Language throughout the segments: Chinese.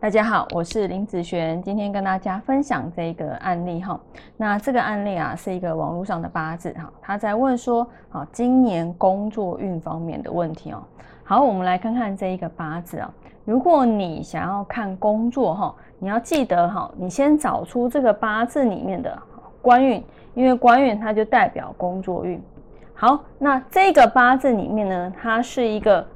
大家好，我是林子璇，今天跟大家分享这个案例哈。那这个案例啊，是一个网络上的八字哈，他在问说，好，今年工作运方面的问题哦。好，我们来看看这一个八字啊。如果你想要看工作哈，你要记得哈，你先找出这个八字里面的官运，因为官运它就代表工作运。好，那这个八字里面呢，它是一个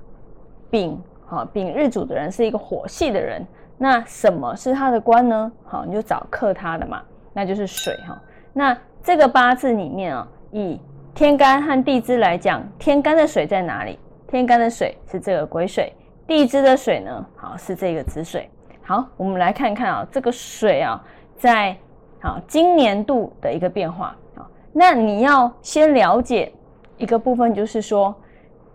丙，好，丙日主的人是一个火系的人。那什么是他的官呢？好，你就找克他的嘛，那就是水哈。那这个八字里面啊，以天干和地支来讲，天干的水在哪里？天干的水是这个癸水，地支的水呢，好是这个子水。好，我们来看看啊，这个水啊，在好今年度的一个变化啊。那你要先了解一个部分，就是说，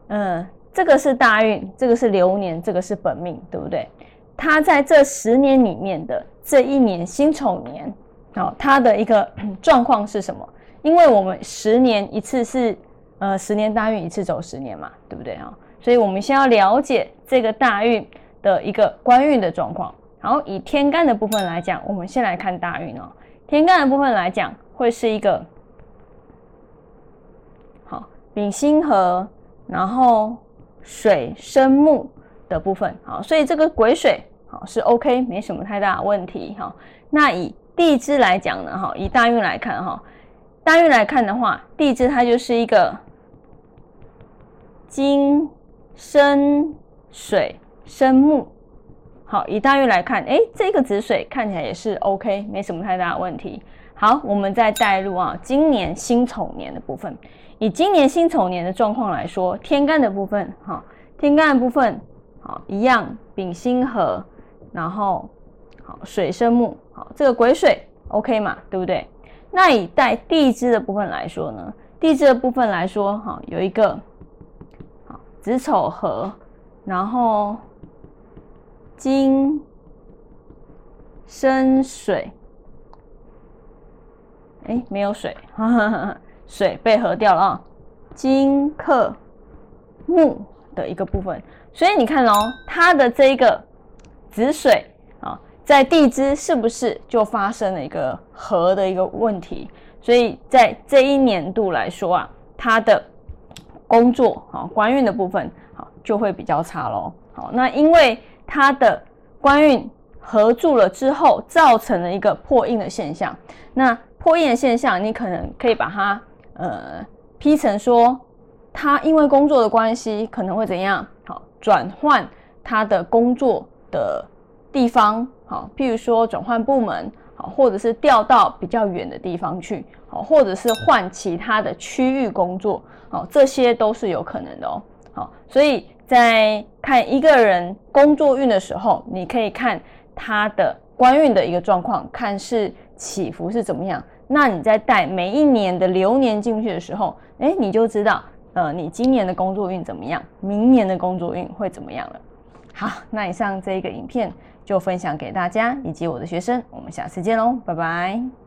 嗯，这个是大运，这个是流年，这个是本命，对不对？他在这十年里面的这一年辛丑年，好，他的一个状况是什么？因为我们十年一次是，呃，十年大运一次走十年嘛，对不对啊？所以我们先要了解这个大运的一个官运的状况。好，以天干的部分来讲，我们先来看大运哦。天干的部分来讲，会是一个好丙辛合，然后水生木。的部分好，所以这个癸水好是 OK，没什么太大问题哈。那以地支来讲呢，哈，以大运来看哈，大运来看的话，地支它就是一个金生水生木，好，以大运来看，哎，这个子水看起来也是 OK，没什么太大问题。好，我们再带入啊，今年辛丑年的部分，以今年辛丑年的状况来说，天干的部分哈，天干的部分。好，一样丙辛合，然后好水生木，好这个癸水 OK 嘛，对不对？那以带地支的部分来说呢，地支的部分来说，哈有一个好子丑合，然后金生水，哎没有水，水被合掉了啊，金克木的一个部分。所以你看哦，它的这一个子水啊，在地支是不是就发生了一个合的一个问题？所以在这一年度来说啊，它的工作啊，官运的部分好就会比较差喽。好，那因为它的官运合住了之后，造成了一个破印的现象。那破印的现象，你可能可以把它呃批成说，他因为工作的关系可能会怎样？好。转换他的工作的地方，好，譬如说转换部门，好，或者是调到比较远的地方去，好，或者是换其他的区域工作，好，这些都是有可能的哦，好，所以在看一个人工作运的时候，你可以看他的官运的一个状况，看是起伏是怎么样，那你在带每一年的流年进去的时候，哎，你就知道。呃，你今年的工作运怎么样？明年的工作运会怎么样了？好，那以上这一个影片就分享给大家以及我的学生，我们下次见喽，拜拜。